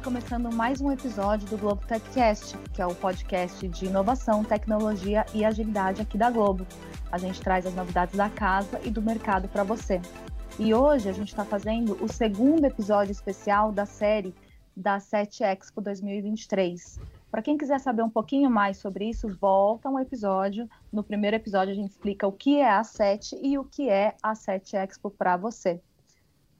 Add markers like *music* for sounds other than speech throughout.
começando mais um episódio do Globo TechCast, que é o podcast de inovação, tecnologia e agilidade aqui da Globo. A gente traz as novidades da casa e do mercado para você. E hoje a gente está fazendo o segundo episódio especial da série da 7 Expo 2023. Para quem quiser saber um pouquinho mais sobre isso, volta um episódio. No primeiro episódio a gente explica o que é a 7 e o que é a 7 Expo para você.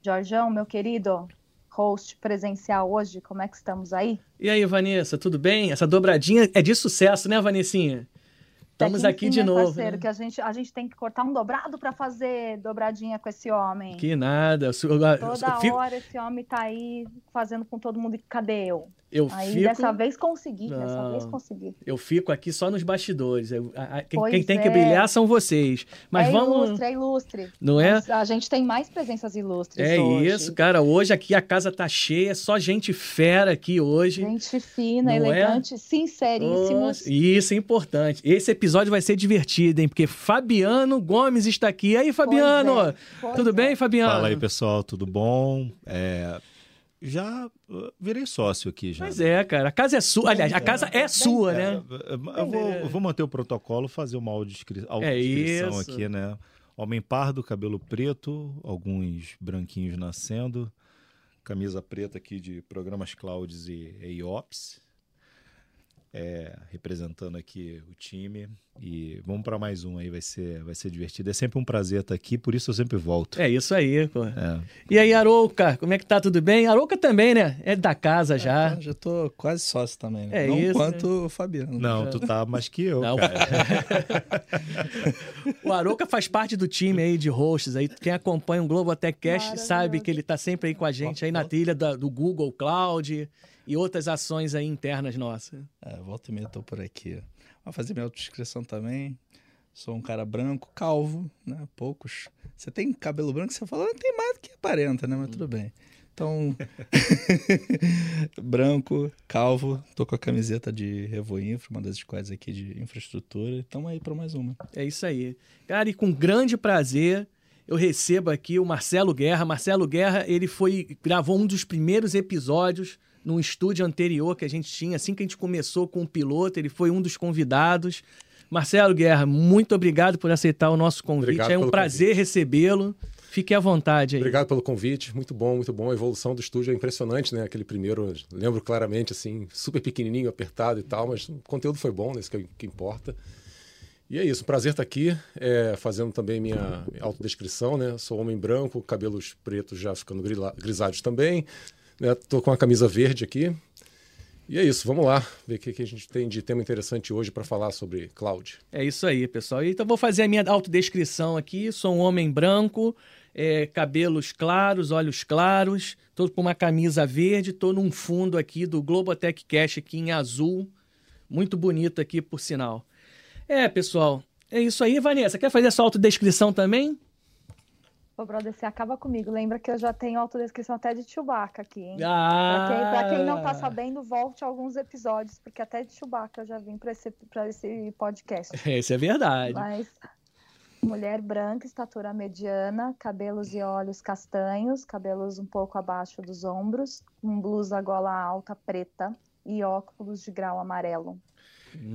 Jorjão, meu querido, host presencial hoje, como é que estamos aí? E aí, Vanessa, tudo bem? Essa dobradinha é de sucesso, né, Vanessinha? Estamos aqui de novo. Parceiro, né? que a gente, a gente tem que cortar um dobrado para fazer dobradinha com esse homem. Que nada. Toda fico... hora esse homem tá aí fazendo com todo mundo. Cadê eu? Eu Aí fico... dessa vez consegui, Não, dessa vez consegui. Eu fico aqui só nos bastidores. Eu, a, a, quem, quem tem é. que brilhar são vocês. Mas é vamos. Ilustre, é ilustre. Não é? Mas a gente tem mais presenças ilustres. É hoje. isso, cara. Hoje aqui a casa tá cheia, só gente fera aqui hoje. Gente fina, Não é? elegante, é? sinceríssimos. isso é importante. Esse episódio vai ser divertido, hein? Porque Fabiano Gomes está aqui. E aí, Fabiano? É, tudo bem, é. Fabiano? Fala aí, pessoal, tudo bom? É, já uh, virei sócio aqui já. Pois é, cara. A casa é sua. Aliás, a casa é sua, né? É, eu, vou, eu vou manter o protocolo, fazer uma audiodescrição é aqui, né? Homem pardo, cabelo preto, alguns branquinhos nascendo, camisa preta aqui de programas Clouds e EIOPS é, representando aqui o time. E vamos para mais um aí, vai ser, vai ser divertido. É sempre um prazer estar aqui, por isso eu sempre volto. É isso aí, pô. É. E aí, Arouca, como é que tá? Tudo bem? Arouca também, né? É da casa já. É, já tô quase sócio também, né? É Não isso, quanto né? o Fabiano. Não, tu tá mais que eu, Não. *laughs* o Arouca faz parte do time aí de hosts aí. Quem acompanha o Globo Até Cash sabe que ele tá sempre aí com a gente aí na trilha do Google Cloud e outras ações aí internas nossas. É, volta e meia tô por aqui. Vou fazer minha autodescrição também. Sou um cara branco, calvo, né? Poucos. Você tem cabelo branco, você fala, não tem mais do que aparenta, né? Mas tudo bem. Então, *laughs* *laughs* branco, calvo, tô com a camiseta de Revo Infra, uma das squads aqui de infraestrutura. Estamos aí para mais uma. É isso aí. Cara, e com grande prazer, eu recebo aqui o Marcelo Guerra. Marcelo Guerra, ele foi gravou um dos primeiros episódios num estúdio anterior que a gente tinha, assim que a gente começou com o piloto, ele foi um dos convidados. Marcelo Guerra, muito obrigado por aceitar o nosso convite. Obrigado é um prazer recebê-lo. Fique à vontade aí. Obrigado pelo convite, muito bom, muito bom. A evolução do estúdio é impressionante, né? Aquele primeiro, lembro claramente, assim, super pequenininho, apertado e tal, mas o conteúdo foi bom, né? isso que, que importa. E é isso, prazer estar aqui, é, fazendo também minha autodescrição, né? Sou homem branco, cabelos pretos já ficando grisalhos também, Estou né? com a camisa verde aqui. E é isso, vamos lá ver o que, a gente tem de tema interessante hoje para falar sobre cloud. É isso aí, pessoal. Então vou fazer a minha autodescrição aqui. Sou um homem branco, é, cabelos claros, olhos claros, estou com uma camisa verde, estou num fundo aqui do Globotech Cash aqui em azul. Muito bonito aqui, por sinal. É, pessoal, é isso aí. Vanessa, quer fazer a sua autodescrição também? Ô, brother, você acaba comigo. Lembra que eu já tenho autodescrição até de Chewbacca aqui, hein? Ah! Pra quem, pra quem não tá sabendo, volte a alguns episódios, porque até de Chewbacca eu já vim pra esse, pra esse podcast. *laughs* Isso é verdade. Mas mulher branca, estatura mediana, cabelos e olhos castanhos, cabelos um pouco abaixo dos ombros, com blusa gola alta preta e óculos de grau amarelo.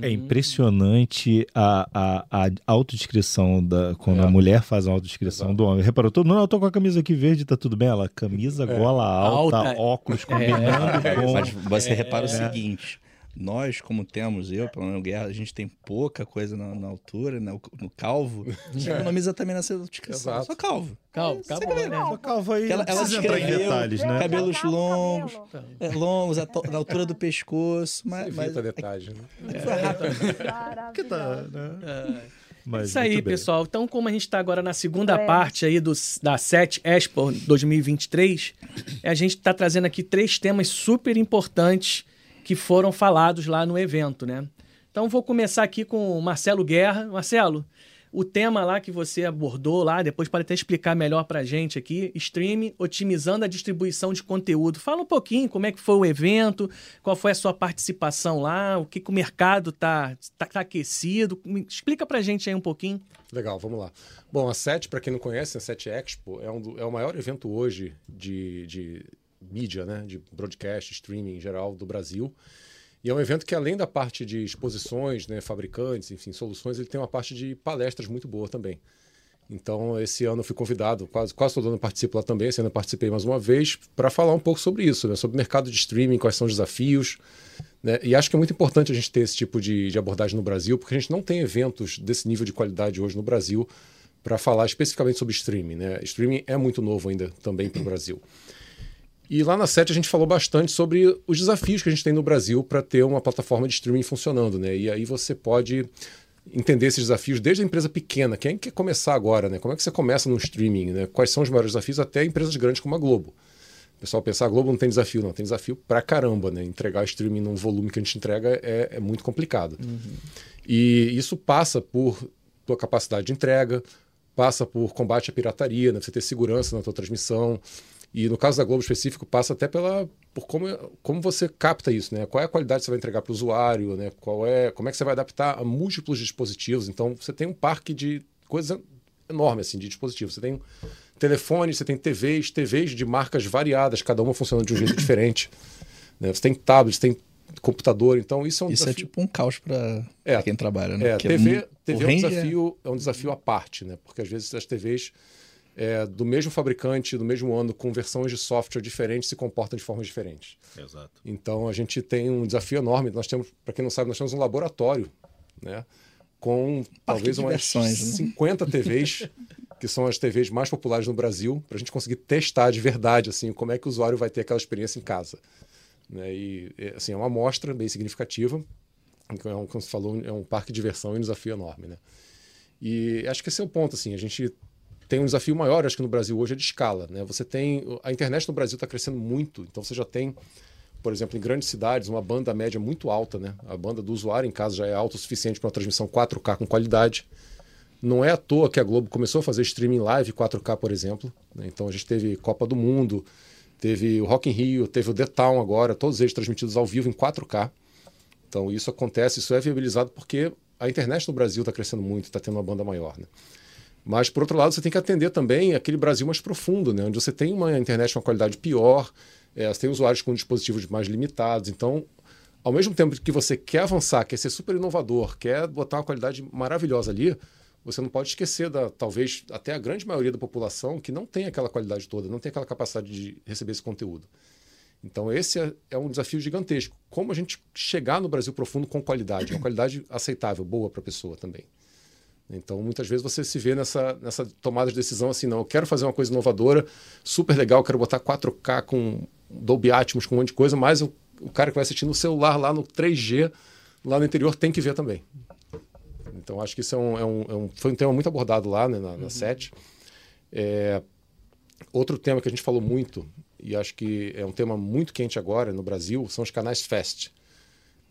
É impressionante a, a, a autodescrição da quando é. a mulher faz a autodescrição Exato. do homem. Reparou? Tô, não, eu tô com a camisa aqui verde, tá tudo bem. Ela, camisa, é. gola alta, alta. óculos combinando é. com... Mas você repara o é. seguinte, nós, como temos, eu, pelo menos Guerra, a gente tem pouca coisa na, na altura, no, no calvo. *laughs* A gente economiza também nessa descrição. Exato. Só calvo. Calvo, calvo, calvo, né? Só calvo aí. Ela, ela escreveu detalhes, né? cabelos longos, é, longos, na altura do pescoço. Mas, mas detalhes, né? Foi rápido. que tá, né? É. Mas, Isso aí, pessoal. Então, como a gente está agora na segunda é. parte aí do, da 7 Expo 2023, a gente está trazendo aqui três temas super importantes que foram falados lá no evento, né? Então vou começar aqui com o Marcelo Guerra. Marcelo, o tema lá que você abordou lá, depois pode até explicar melhor para a gente aqui, stream otimizando a distribuição de conteúdo. Fala um pouquinho como é que foi o evento, qual foi a sua participação lá, o que, que o mercado tá, tá, tá aquecido. Explica para a gente aí um pouquinho. Legal, vamos lá. Bom, a SET, para quem não conhece, a SET Expo é, um do, é o maior evento hoje de, de mídia, né, de broadcast, streaming em geral do Brasil. E é um evento que, além da parte de exposições, né, fabricantes, enfim, soluções, ele tem uma parte de palestras muito boa também. Então, esse ano eu fui convidado, quase, quase todo ano participo lá também, esse ano eu participei mais uma vez, para falar um pouco sobre isso, né, sobre o mercado de streaming, quais são os desafios. Né, e acho que é muito importante a gente ter esse tipo de, de abordagem no Brasil, porque a gente não tem eventos desse nível de qualidade hoje no Brasil para falar especificamente sobre streaming. Né? Streaming é muito novo ainda também para o Brasil. E lá na SET a gente falou bastante sobre os desafios que a gente tem no Brasil para ter uma plataforma de streaming funcionando. Né? E aí você pode entender esses desafios desde a empresa pequena, quem quer começar agora, né? Como é que você começa no streaming, né? Quais são os maiores desafios até empresas grandes como a Globo. O pessoal pensar, a Globo não tem desafio, não. Tem desafio pra caramba, né? Entregar streaming num volume que a gente entrega é, é muito complicado. Uhum. E isso passa por tua capacidade de entrega, passa por combate à pirataria, né? você ter segurança na tua transmissão. E no caso da Globo específico, passa até pela por como, como você capta isso, né? Qual é a qualidade que você vai entregar para o usuário, né? Qual é, como é que você vai adaptar a múltiplos dispositivos. Então, você tem um parque de coisas enorme assim de dispositivos. Você tem telefones, você tem TVs, TVs de marcas variadas, cada uma funcionando de um jeito diferente. *coughs* Né? Você tem tablets, tem computador, então isso é um isso é desafio. é tipo um caos para é, quem trabalha, né? É, TV, TV é um desafio, é... é um desafio à parte, né? Porque às vezes as TVs é, do mesmo fabricante, do mesmo ano, com versões de software diferentes, se comportam de formas diferentes. Exato. Então a gente tem um desafio enorme. Nós temos, para quem não sabe, nós temos um laboratório, né? Com Parque talvez umas versões, 50 né? TVs, *laughs* que são as TVs mais populares no Brasil, para a gente conseguir testar de verdade assim, como é que o usuário vai ter aquela experiência em casa. Né? E assim, é uma amostra bem significativa. Então, é um, como você falou, é um parque de diversão e um desafio enorme. Né? E acho que esse é o ponto. Assim, a gente tem um desafio maior, acho que no Brasil hoje, é de escala. Né? Você tem. A internet no Brasil está crescendo muito, então você já tem, por exemplo, em grandes cidades, uma banda média muito alta. Né? A banda do usuário em casa já é alta o suficiente para uma transmissão 4K com qualidade. Não é à toa que a Globo começou a fazer streaming live 4K, por exemplo. Né? Então a gente teve Copa do Mundo, teve o Rock in Rio, teve o The Town agora, todos eles transmitidos ao vivo em 4K. Então isso acontece, isso é viabilizado porque a internet no Brasil está crescendo muito, está tendo uma banda maior. Né? Mas, por outro lado, você tem que atender também aquele Brasil mais profundo, né? onde você tem uma internet com uma qualidade pior, é, você tem usuários com dispositivos mais limitados. Então, ao mesmo tempo que você quer avançar, quer ser super inovador, quer botar uma qualidade maravilhosa ali, você não pode esquecer da, talvez, até a grande maioria da população que não tem aquela qualidade toda, não tem aquela capacidade de receber esse conteúdo. Então, esse é, é um desafio gigantesco. Como a gente chegar no Brasil profundo com qualidade, uma qualidade aceitável, boa para a pessoa também. Então, muitas vezes você se vê nessa, nessa tomada de decisão assim, não, eu quero fazer uma coisa inovadora, super legal, quero botar 4K com Dolby Atmos, com um monte de coisa, mas o, o cara que vai assistir no celular lá no 3G, lá no interior, tem que ver também. Então, acho que isso é um, é um, é um foi um tema muito abordado lá né, na, na uhum. SET. É, outro tema que a gente falou muito, e acho que é um tema muito quente agora no Brasil, são os canais FAST.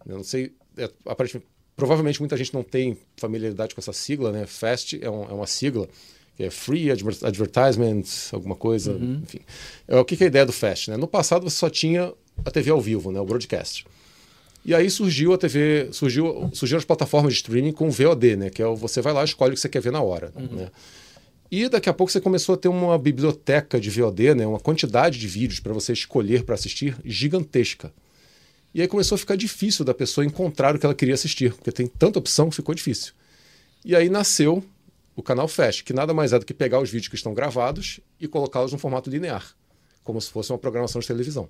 Eu não sei, é, aparentemente Provavelmente muita gente não tem familiaridade com essa sigla, né? FAST é, um, é uma sigla que é Free Advertisement, alguma coisa, uhum. enfim. É, o que, que é a ideia do FAST? Né? No passado você só tinha a TV ao vivo, né? o broadcast. E aí surgiu a TV, surgiu, surgiram as plataformas de streaming com VOD, né? Que é o, você vai lá e escolhe o que você quer ver na hora, uhum. né? E daqui a pouco você começou a ter uma biblioteca de VOD, né? Uma quantidade de vídeos para você escolher para assistir gigantesca. E aí começou a ficar difícil da pessoa encontrar o que ela queria assistir, porque tem tanta opção que ficou difícil. E aí nasceu o canal Fast, que nada mais é do que pegar os vídeos que estão gravados e colocá-los no formato linear, como se fosse uma programação de televisão.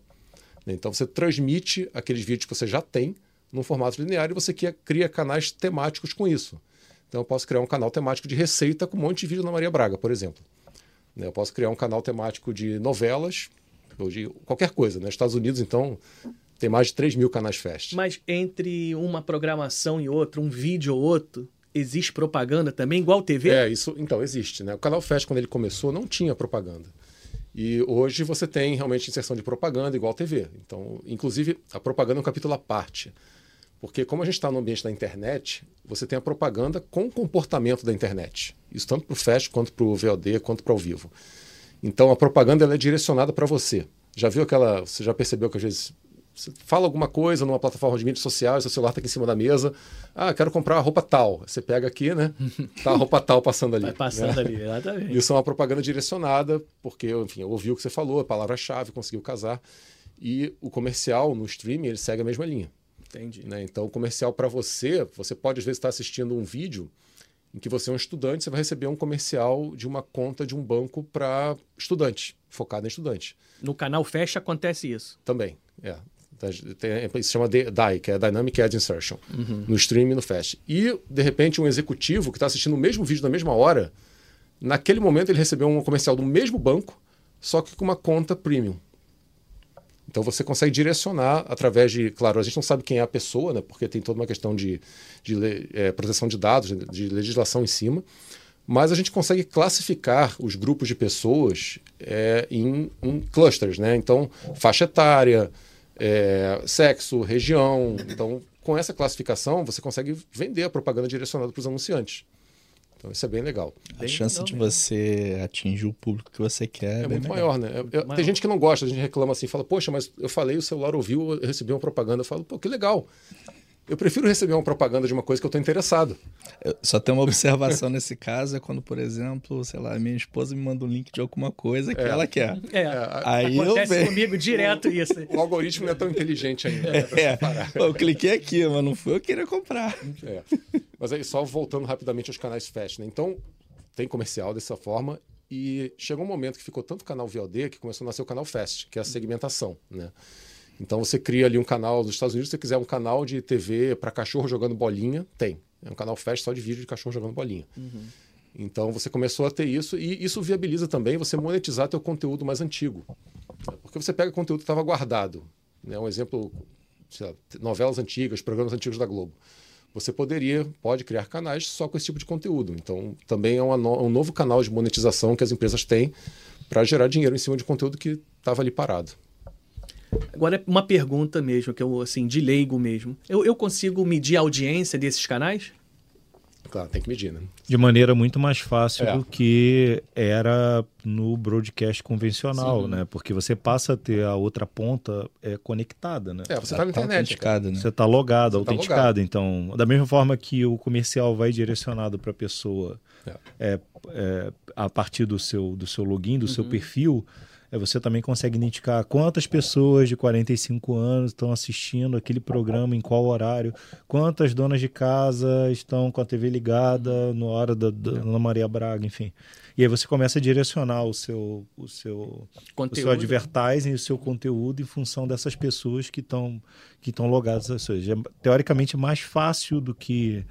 Então você transmite aqueles vídeos que você já tem num formato linear e você cria canais temáticos com isso. Então eu posso criar um canal temático de receita com um monte de vídeo na Maria Braga, por exemplo. Eu posso criar um canal temático de novelas, ou de qualquer coisa. Né? Estados Unidos, então, tem mais de 3 mil canais Fast. Mas entre uma programação e outra, um vídeo ou outro, existe propaganda também, igual TV? É, isso então existe. Né? O canal Fast, quando ele começou, não tinha propaganda. E hoje você tem realmente inserção de propaganda igual TV. Então, inclusive, a propaganda é um capítulo à parte. Porque como a gente está no ambiente da internet, você tem a propaganda com o comportamento da internet. Isso tanto para o Fast, quanto para o VOD, quanto para o vivo. Então, a propaganda ela é direcionada para você. Já viu aquela... Você já percebeu que às vezes Você fala alguma coisa numa plataforma de mídia social, seu celular está aqui em cima da mesa. Ah, quero comprar a roupa tal. Você pega aqui, né? *laughs* Tá a roupa tal passando ali. Vai passando né? ali, exatamente. Isso é uma propaganda direcionada, porque, enfim, eu ouvi o que você falou, a palavra-chave, conseguiu casar. E o comercial no streaming, ele segue a mesma linha. Entendi. Né? Então, o comercial para você, você pode às vezes estar assistindo um vídeo em que você é um estudante, você vai receber um comercial de uma conta de um banco para estudante, focado em estudante. No canal Fecha acontece isso. Também, é. Tem, se chama DAI, que é Dynamic Ad Insertion, uhum. no stream e no Fast. E, de repente, um executivo que está assistindo o mesmo vídeo na mesma hora, naquele momento ele recebeu um comercial do mesmo banco, só que com uma conta premium. Então você consegue direcionar através de, claro, a gente não sabe quem é a pessoa, né, porque tem toda uma questão de, de é, proteção de dados, de legislação em cima, mas a gente consegue classificar os grupos de pessoas é, em, em, clusters, né? Então faixa etária, é, sexo, região. Então com essa classificação você consegue vender a propaganda direcionada para os anunciantes. Então isso é bem legal. A chance de mesmo. você atingir o público que você quer é, é muito maior, né? Eu, eu, tem gente que não gosta, a gente reclama assim, fala, poxa, mas eu falei, o celular ouviu, eu recebi uma propaganda. Eu falo, pô, que legal. Eu prefiro receber uma propaganda de uma coisa que eu estou interessado. Eu só tem uma observação *laughs* nesse caso, é quando, por exemplo, sei lá, minha esposa me manda um link de alguma coisa que é. ela quer. É, Aí acontece eu comigo direto isso. O algoritmo não é tão inteligente ainda. É, Pô, eu cliquei aqui, mas não foi eu queria comprar. É. Mas aí, só voltando rapidamente aos canais fast, né? Então, tem comercial dessa forma e chegou um momento que ficou tanto canal VOD que começou a nascer o canal fast, que é a segmentação, né? Então você cria ali um canal dos Estados Unidos, se você quiser um canal de TV para cachorro jogando bolinha, tem. É um canal fast só de vídeo de cachorro jogando bolinha. Uhum. Então você começou a ter isso e isso viabiliza também você monetizar teu conteúdo mais antigo. Porque você pega conteúdo que estava guardado. Né? Um exemplo, lá, novelas antigas, programas antigos da Globo. Você poderia, pode criar canais só com esse tipo de conteúdo. Então também é no, um novo canal de monetização que as empresas têm para gerar dinheiro em cima de conteúdo que estava ali parado. Agora, é uma pergunta mesmo, que eu, assim, de leigo mesmo. Eu, eu consigo medir a audiência desses canais? Claro, tem que medir, né? De maneira muito mais fácil é. do que era no broadcast convencional, Sim. né? Porque você passa a ter a outra ponta é, conectada, né? É, você está na tá internet. Né? Você está logado, você tá autenticado. Tá logado. Então, da mesma forma que o comercial vai direcionado para a pessoa é. É, é. a partir do seu, do seu login, do uhum. seu perfil, você também consegue identificar quantas pessoas de 45 anos estão assistindo aquele programa, em qual horário, quantas donas de casa estão com a TV ligada na hora da, da Ana Maria Braga, enfim. E aí você começa a direcionar o seu, o seu, conteúdo. o seu advertising, o seu conteúdo em função dessas pessoas que estão que estão logadas. Ou seja, é teoricamente mais fácil do que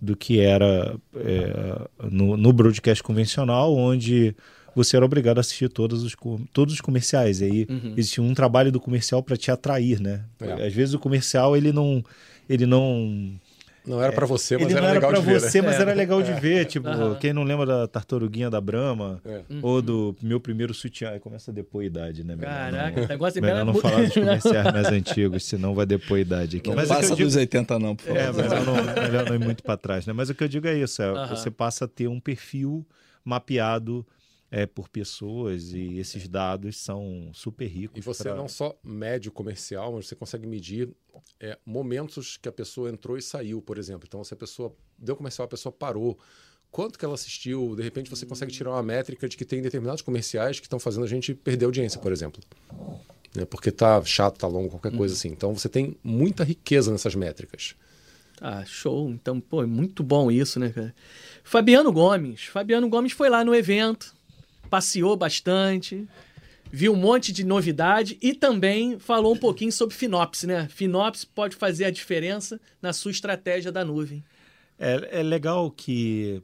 do que era é, no, no broadcast convencional, onde você era obrigado a assistir todos os, todos os comerciais. E aí uhum. existia um trabalho do comercial para te atrair, né? É. Às vezes o comercial ele não ele não não era para você, mas ele era, legal de ver. você, né? mas é. era legal de ver. Tipo, uhum. quem não lembra da tartaruguinha da Brahma é. ou do meu primeiro sutiã, aí começa a depor a idade, né? Melhor Caraca, não, negócio melhor não falar dos *laughs* comerciais mais antigos, senão vai depor a idade aqui. Não mas passa digo... dos 80 não, por favor. É, melhor não, *laughs* melhor não ir muito para trás, né? Mas o que eu digo é isso, é, uhum. você passa a ter um perfil mapeado é, por pessoas e esses dados são super ricos. E você pra... não só mede o comercial, mas você consegue medir é, momentos que a pessoa entrou e saiu, por exemplo. Então, se a pessoa deu comercial, a pessoa parou, quanto que ela assistiu, de repente você consegue tirar uma métrica de que tem determinados comerciais que estão fazendo a gente perder audiência, por exemplo. Né? Porque tá chato, tá longo, qualquer coisa uhum. assim. Então você tem muita riqueza nessas métricas. Ah, show. Então, pô, é muito bom isso, né, cara? Fabiano Gomes. Fabiano Gomes foi lá no evento, passeou bastante, viu um monte de novidade e também falou um pouquinho sobre Finopse, né? Finopse pode fazer a diferença na sua estratégia da nuvem. É, é legal que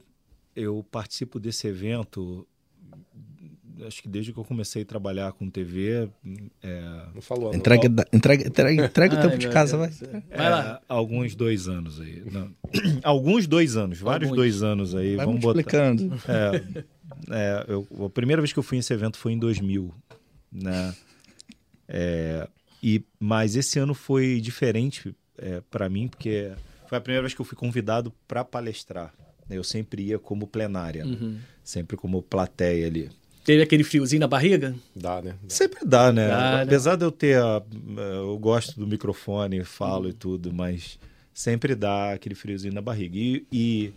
eu participo desse evento acho que desde que eu comecei a trabalhar com TV. É... Não falou. Entrega, entrega, entrega, entrega o tempo de casa, vai. vai lá. É, alguns dois anos aí. Não. *clears throat* alguns dois anos, vários alguns. dois anos aí. Vai vamos botar. É, é, eu, a primeira vez que eu fui nesse evento foi em 2000, né? É, e, mas esse ano foi diferente é, para mim, porque foi a primeira vez que eu fui convidado para palestrar. Eu sempre ia como plenária, né? uhum. sempre como plateia ali. Teve aquele friozinho na barriga? Dá, né? Dá. Sempre dá, né? Dá, né? Apesar né? de eu ter. A, eu gosto do microfone, falo e tudo, mas sempre dá aquele friozinho na barriga. E, e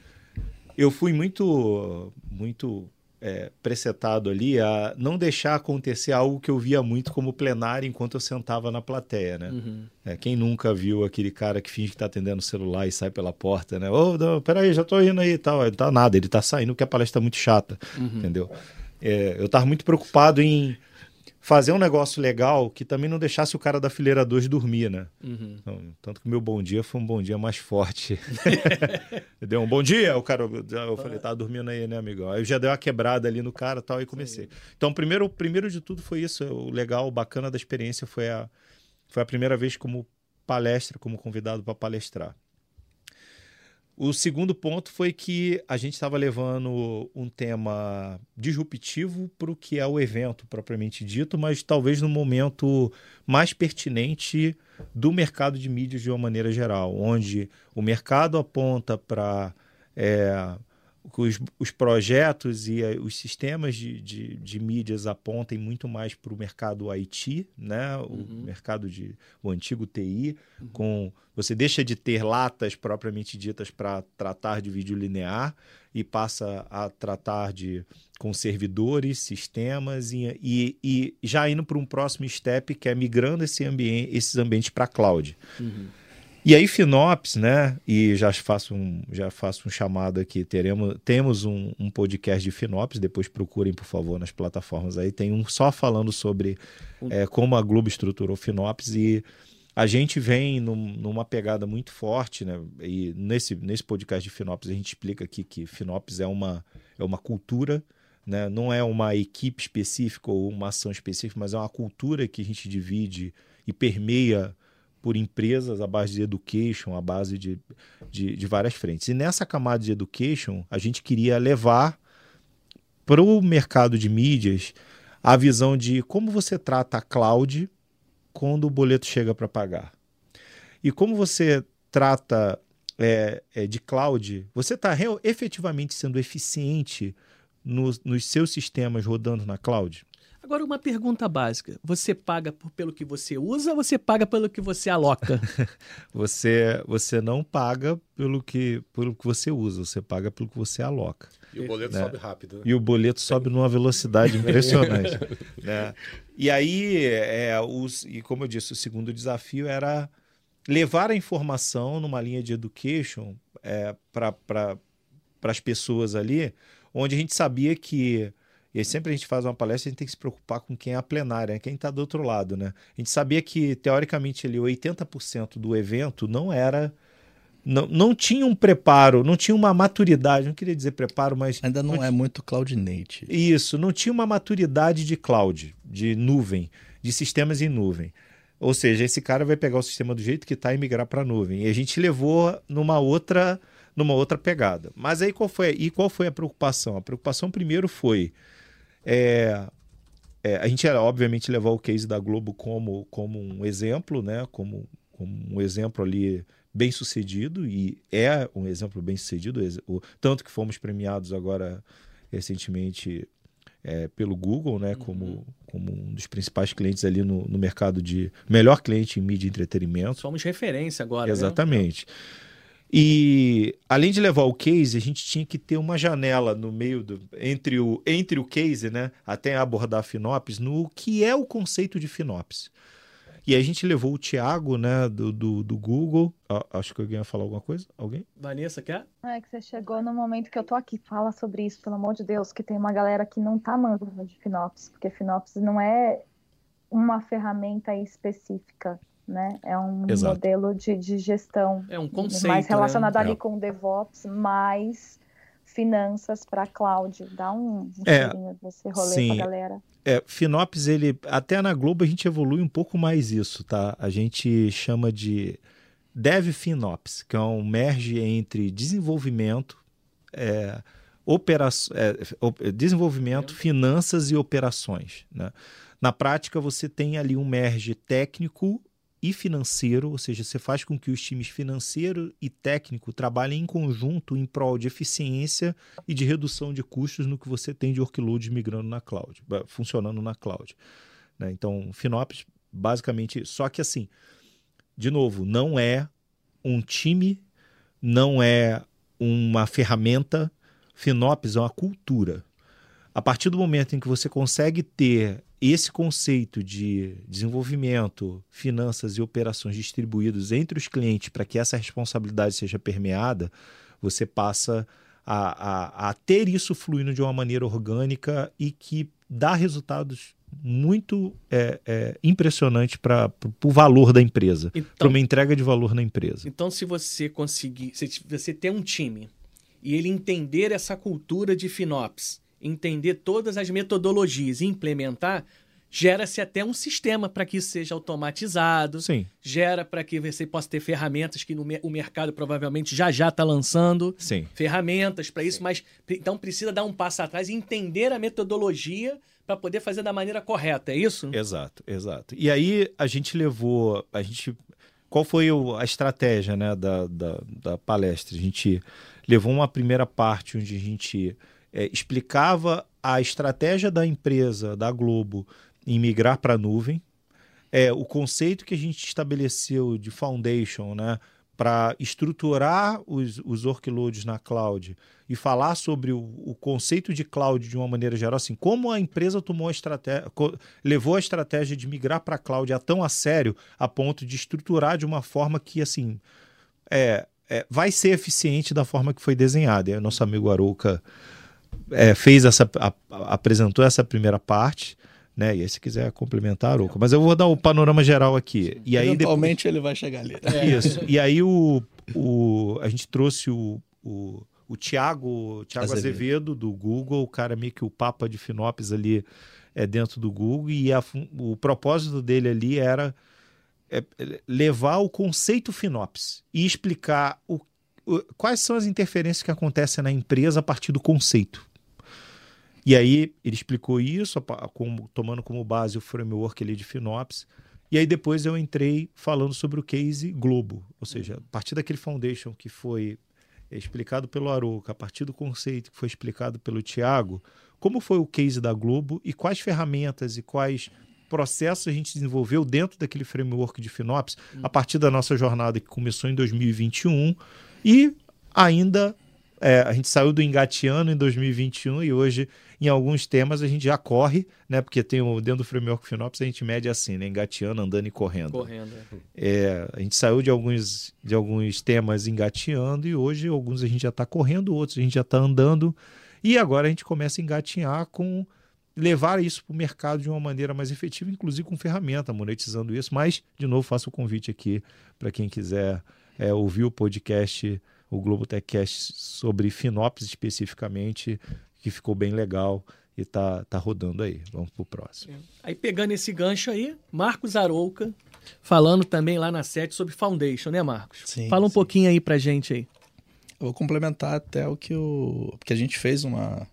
eu fui muito, muito é, presetado ali a não deixar acontecer algo que eu via muito como plenário enquanto eu sentava na plateia, né? Uhum. É, quem nunca viu aquele cara que finge que está atendendo o celular e sai pela porta, né? Ô, oh, peraí, já tô indo aí e tal. Não tá nada, ele tá saindo porque a palestra é muito chata, uhum. entendeu? É, eu tava muito preocupado em fazer um negócio legal que também não deixasse o cara da fileira 2 dormir, né? Uhum. Então, tanto que o meu bom dia foi um bom dia mais forte. *laughs* deu um bom dia, o cara, eu falei, tá dormindo aí, né, amigo? Aí eu já dei uma quebrada ali no cara tal, e comecei. Então, primeiro, primeiro de tudo foi isso. O legal, o bacana da experiência foi a, foi a primeira vez como palestra, como convidado para palestrar. O segundo ponto foi que a gente estava levando um tema disruptivo para o que é o evento propriamente dito, mas talvez no momento mais pertinente do mercado de mídias de uma maneira geral, onde o mercado aponta para é, os, os projetos e os sistemas de, de, de mídias apontem muito mais para o mercado IT, né? o uhum. mercado de o antigo TI, uhum. com você deixa de ter latas propriamente ditas para tratar de vídeo linear e passa a tratar de com servidores, sistemas e, e, e já indo para um próximo step que é migrando esse ambiente, esses ambientes para cloud. Uhum. E aí, Finops, né? E já faço um, já faço um chamado aqui. Teremos, temos um, um podcast de Finops, depois procurem, por favor, nas plataformas aí. Tem um só falando sobre é, como a Globo estruturou Finops e a gente vem num, numa pegada muito forte, né? E nesse, nesse podcast de Finops a gente explica aqui que Finops é uma, é uma cultura, né? Não é uma equipe específica ou uma ação específica, mas é uma cultura que a gente divide e permeia por empresas à base de education, à base de, de, de várias frentes. E nessa camada de education, a gente queria levar para o mercado de mídias a visão de como você trata a cloud quando o boleto chega para pagar. E como você trata é, é, de cloud, você está efetivamente sendo eficiente nos seus sistemas rodando na cloud? Agora, uma pergunta básica: você paga por, pelo que você usa ou você paga pelo que você aloca? *laughs* você, você não paga pelo que, pelo que você usa, você paga pelo que você aloca. E o boleto né? sobe rápido. Né? E o boleto sobe numa velocidade *laughs* impressionante. né? *laughs* E aí, é, os, e como eu disse, o segundo desafio era levar a informação numa linha de education é, para pra, as pessoas ali, onde a gente sabia que e aí sempre a gente faz uma palestra, a gente tem que se preocupar com quem é a plenária, né? quem está do outro lado, né? A gente sabia que, teoricamente, ali, 80% do evento não era... Não, não tinha um preparo, não tinha uma maturidade, não queria dizer preparo, mas... Ainda não, não é muito cloud native. Isso, não tinha uma maturidade de cloud, de nuvem, de sistemas em nuvem. Ou seja, esse cara vai pegar o sistema do jeito que está e migrar para a nuvem. E a gente levou numa outra, numa outra pegada. Mas aí qual foi, e qual foi a preocupação? A preocupação primeiro foi é, é, a gente, obviamente, levar o case da Globo como, como um exemplo, né? como, como um exemplo ali bem sucedido, e é um exemplo bem sucedido, o, tanto que fomos premiados agora recentemente é, pelo Google, né, uhum. como, como um dos principais clientes ali no, no mercado de melhor cliente em mídia e entretenimento. Somos referência agora. Né? Exatamente. Né? E além de levar o case, a gente tinha que ter uma janela no meio do entre o entre o case, né, até abordar a Finops, no que é o conceito de Finops. E a gente levou o Thiago, né, do, do, do Google. Ah, acho que alguém ia falar alguma coisa. Alguém? Vanessa, quer? É que você chegou no momento que eu tô aqui. Fala sobre isso, pelo amor de Deus, que tem uma galera que não tá mandando de Finops, porque Finops não é uma ferramenta específica né? É um Exato. modelo de, de gestão. É um conceito. Mais relacionado né? ali é. com DevOps, mais finanças para cloud. Dá um, um é, desse rolê sim. pra galera. É, Finops, ele até na Globo a gente evolui um pouco mais isso, tá? A gente chama de Dev FinOps, que é um merge entre desenvolvimento, é, opera, é, desenvolvimento, finanças e operações, né? Na prática, você tem ali um merge técnico e financeiro, ou seja, você faz com que os times financeiro e técnico trabalhem em conjunto em prol de eficiência e de redução de custos no que você tem de workloads migrando na cloud, funcionando na cloud. Né? Então, FinOps, basicamente, só que assim, de novo, não é um time, não é uma ferramenta, FinOps é uma cultura. A partir do momento em que você consegue ter esse conceito de desenvolvimento, finanças e operações distribuídos entre os clientes para que essa responsabilidade seja permeada, você passa a, a, a, ter isso fluindo de uma maneira orgânica e que dá resultados muito é, é, impressionantes para o valor da empresa, então, para uma entrega de valor na empresa. Então, se você conseguir, se você ter um time e ele entender essa cultura de FinOps, entender todas as metodologias e implementar, gera-se até um sistema para que isso seja automatizado. Sim. Gera para que você possa ter ferramentas que no, o mercado provavelmente já já está lançando. Sim. Ferramentas para isso, mas então precisa dar um passo atrás e entender a metodologia para poder fazer da maneira correta, é isso? Exato, exato. E aí a gente levou, a gente, qual foi a estratégia né, da, da, da palestra? A gente levou uma primeira parte onde a gente é, explicava a estratégia da empresa, da Globo, em migrar para a nuvem. É, o conceito que a gente estabeleceu de foundation, né, para estruturar os, os workloads na cloud e falar sobre o, o, conceito de cloud de uma maneira geral, assim, como a empresa tomou a estratégia, levou a estratégia de migrar para a cloud a tão a sério a ponto de estruturar de uma forma que, assim, é, é, vai ser eficiente da forma que foi desenhada. E aí, nosso amigo Arouca é, fez essa, a, apresentou essa primeira parte. Né? E aí, se quiser complementar, Aruca. Mas eu vou dar o panorama geral aqui. E aí, Eventualmente depois... ele vai chegar ali. É. Isso. E aí o, o, a gente trouxe o, o, o Tiago Azevedo. Azevedo, do Google, o cara meio que o papa de Finopes ali é, dentro do Google. E a, o propósito dele ali era é, levar o conceito Finopes e explicar o, o, quais são as interferências que acontecem na empresa a partir do conceito. E aí ele explicou isso, como, tomando como base o framework ali de FinOps. E aí depois eu entrei falando sobre o case Globo, ou seja, a partir daquele foundation que foi explicado pelo Arouca, a partir do conceito que foi explicado pelo Tiago, como foi o case da Globo e quais ferramentas e quais processos a gente desenvolveu dentro daquele framework de FinOps a partir da nossa jornada que começou em 2021 e ainda é, a gente saiu do engateando em 2021 e hoje, em alguns temas, a gente já corre, né? Porque tem o, dentro do framework FinOps a gente mede assim, né? Engateando, andando e correndo. Correndo. É. é, a gente saiu de alguns, de alguns temas engateando e hoje alguns a gente já está correndo, outros a gente já está andando. E agora a gente começa a engatinhar com levar isso para o mercado de uma maneira mais efetiva, inclusive com ferramenta, monetizando isso. Mas, de novo, faço o convite aqui para quem quiser é, ouvir o podcast o Globo Techcast sobre Finops especificamente, que ficou bem legal e tá, tá rodando aí. Vamos pro próximo. É. Aí pegando esse gancho aí, Marcos Arouca, falando também lá na sete sobre Foundation, né, Marcos? Sim. Fala um sim. pouquinho aí pra gente aí. Eu vou complementar até o que o. Porque a gente fez uma.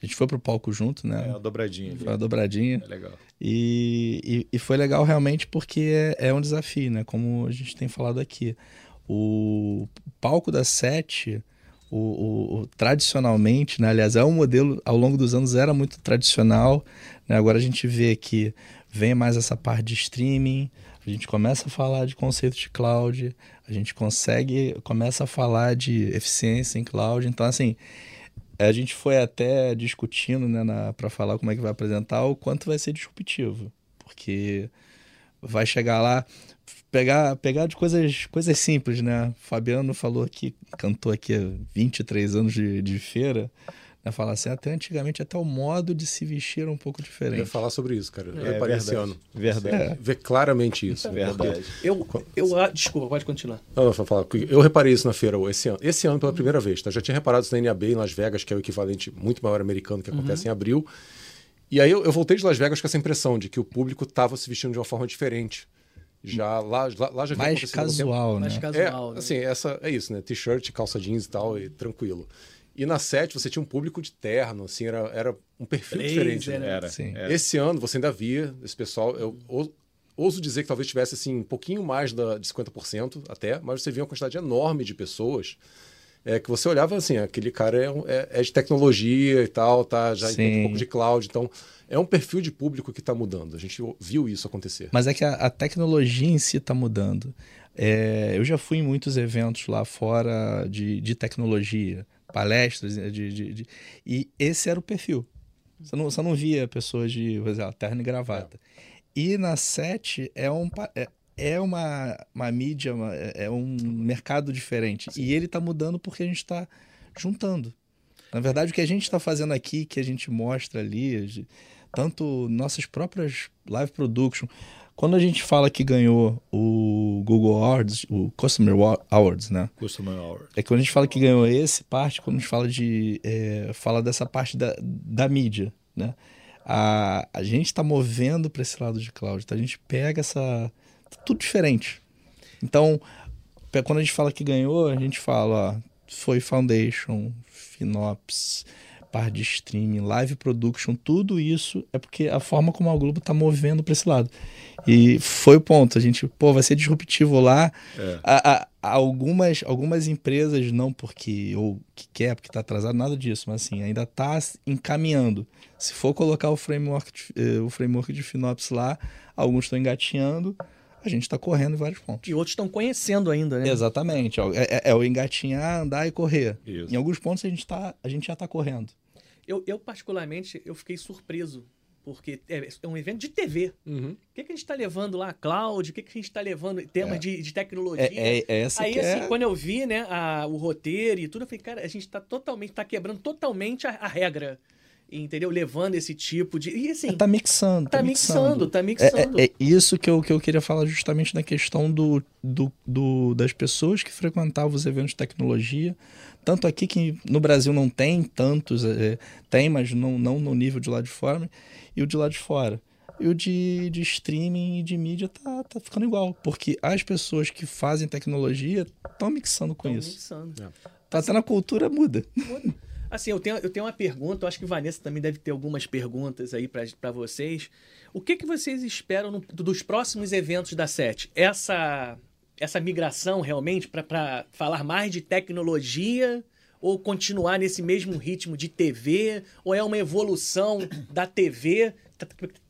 A gente foi pro palco junto, né? É, uma dobradinha. Foi uma dobradinha. É legal. E, e, e, foi legal realmente porque é, é um desafio, né? Como a gente tem falado aqui. O palco da Sete, o, o, o, tradicionalmente, né? aliás, é um modelo, ao longo dos anos era muito tradicional, né? agora a gente vê que vem mais essa parte de streaming, a gente começa a falar de conceito de cloud, a gente consegue, começa a falar de eficiência em cloud, então assim, a gente foi até discutindo né, para falar como é que vai apresentar o quanto vai ser disruptivo, porque vai chegar lá, pegar, pegar de coisas, coisas simples, né? Fabiano falou que cantou aqui há 23 anos de, de feira. Né? Fala assim, até antigamente até o modo de se vestir era um pouco diferente. Eu ia falar sobre isso, cara. Eu é, reparei esse ano. Verdade. É. Vê claramente isso. Verdade. Eu, eu, ah, desculpa, pode continuar. Não, não, falar. Eu reparei isso na feira esse ano. Esse ano pela primeira vez, tá? Já tinha reparado isso na NAB em Las Vegas, que é o equivalente muito maior americano que acontece uhum. em abril. E aí eu, eu, voltei de Las Vegas com essa impressão de que o público estava se vestindo de uma forma diferente já lá, lá, lá já mais casual, né? Mais casual, é, né? assim, essa é isso, né? T-shirt, calça jeans e tal, e tranquilo. E na sete você tinha um público de terno, assim, era, era um perfil Blazer, diferente. Né? Era, Sim. Era. Esse ano você ainda via esse pessoal, eu, ouso dizer que talvez tivesse assim, um pouquinho mais da, de 50% até, mas você via uma quantidade enorme de pessoas é, que você olhava assim, aquele cara é, é, é de tecnologia e tal, tá, já Sim. entende um pouco de cloud, então é um perfil de público que está mudando. A gente viu isso acontecer. Mas é que a, a tecnologia em si está mudando. É, eu já fui em muitos eventos lá fora de, de tecnologia, palestras, de, de, de, e esse era o perfil. Você não, você não via pessoas de, por exemplo, terno e gravata. É. E na SET é, um, é, é uma, uma mídia, uma, é, é um mercado diferente. Sim. E ele está mudando porque a gente está juntando. Na verdade, o que a gente está fazendo aqui, que a gente mostra ali, tanto nossas próprias live production, quando a gente fala que ganhou o Google Awards, o Customer Awards, né? Customer Awards. É que quando a gente fala que ganhou esse parte, quando a gente fala de é, fala dessa parte da, da mídia, né? A, a gente está movendo para esse lado de cloud, então a gente pega essa tudo diferente. Então, quando a gente fala que ganhou, a gente fala, ó, foi Foundation, Finops, par de streaming, live production, tudo isso é porque a forma como a Globo está movendo para esse lado. E foi o ponto. A gente, pô, vai ser disruptivo lá. É. A, a, algumas, algumas empresas, não porque ou que quer, porque está atrasado, nada disso, mas assim, ainda está encaminhando. Se for colocar o framework, eh, o framework de Finops lá, alguns estão engatinhando a gente está correndo em vários pontos. E outros estão conhecendo ainda, né? Exatamente. É, é, é, o engatinhar, andar e correr. Isso. Em alguns pontos a gente, tá, a gente já está correndo. Eu, eu, particularmente, eu fiquei surpreso. Porque é, é um evento de TV. Uhum. O que, que a gente está levando lá? Cloud? O que, que a gente está levando? Temas é. de, de tecnologia? É, é, essa Aí, assim, quando eu vi né, a, o roteiro e tudo, eu falei, cara, a gente está totalmente, está quebrando totalmente a, a regra entendeu? Levando esse tipo de. E assim. É, tá mixando. Tá, tá mixando, tá mixando. É, é, é, isso que eu, que eu queria falar justamente na questão do, do, do, das pessoas que frequentavam os eventos de tecnologia. Tanto aqui que no Brasil não tem tantos, é, tem, mas não, não no nível de lá de fora, e o de lá de fora. E o de, de streaming e de mídia tá, tá ficando igual. Porque as pessoas que fazem tecnologia estão mixando com tão isso. Mixando. É. Tá até na cultura muda. Muda. Assim, eu tenho, eu tenho uma pergunta, eu acho que Vanessa também deve ter algumas perguntas aí para vocês. O que, que vocês esperam no, dos próximos eventos da SET? Essa, essa migração realmente para falar mais de tecnologia ou continuar nesse mesmo ritmo de TV? Ou é uma evolução *coughs* da TV?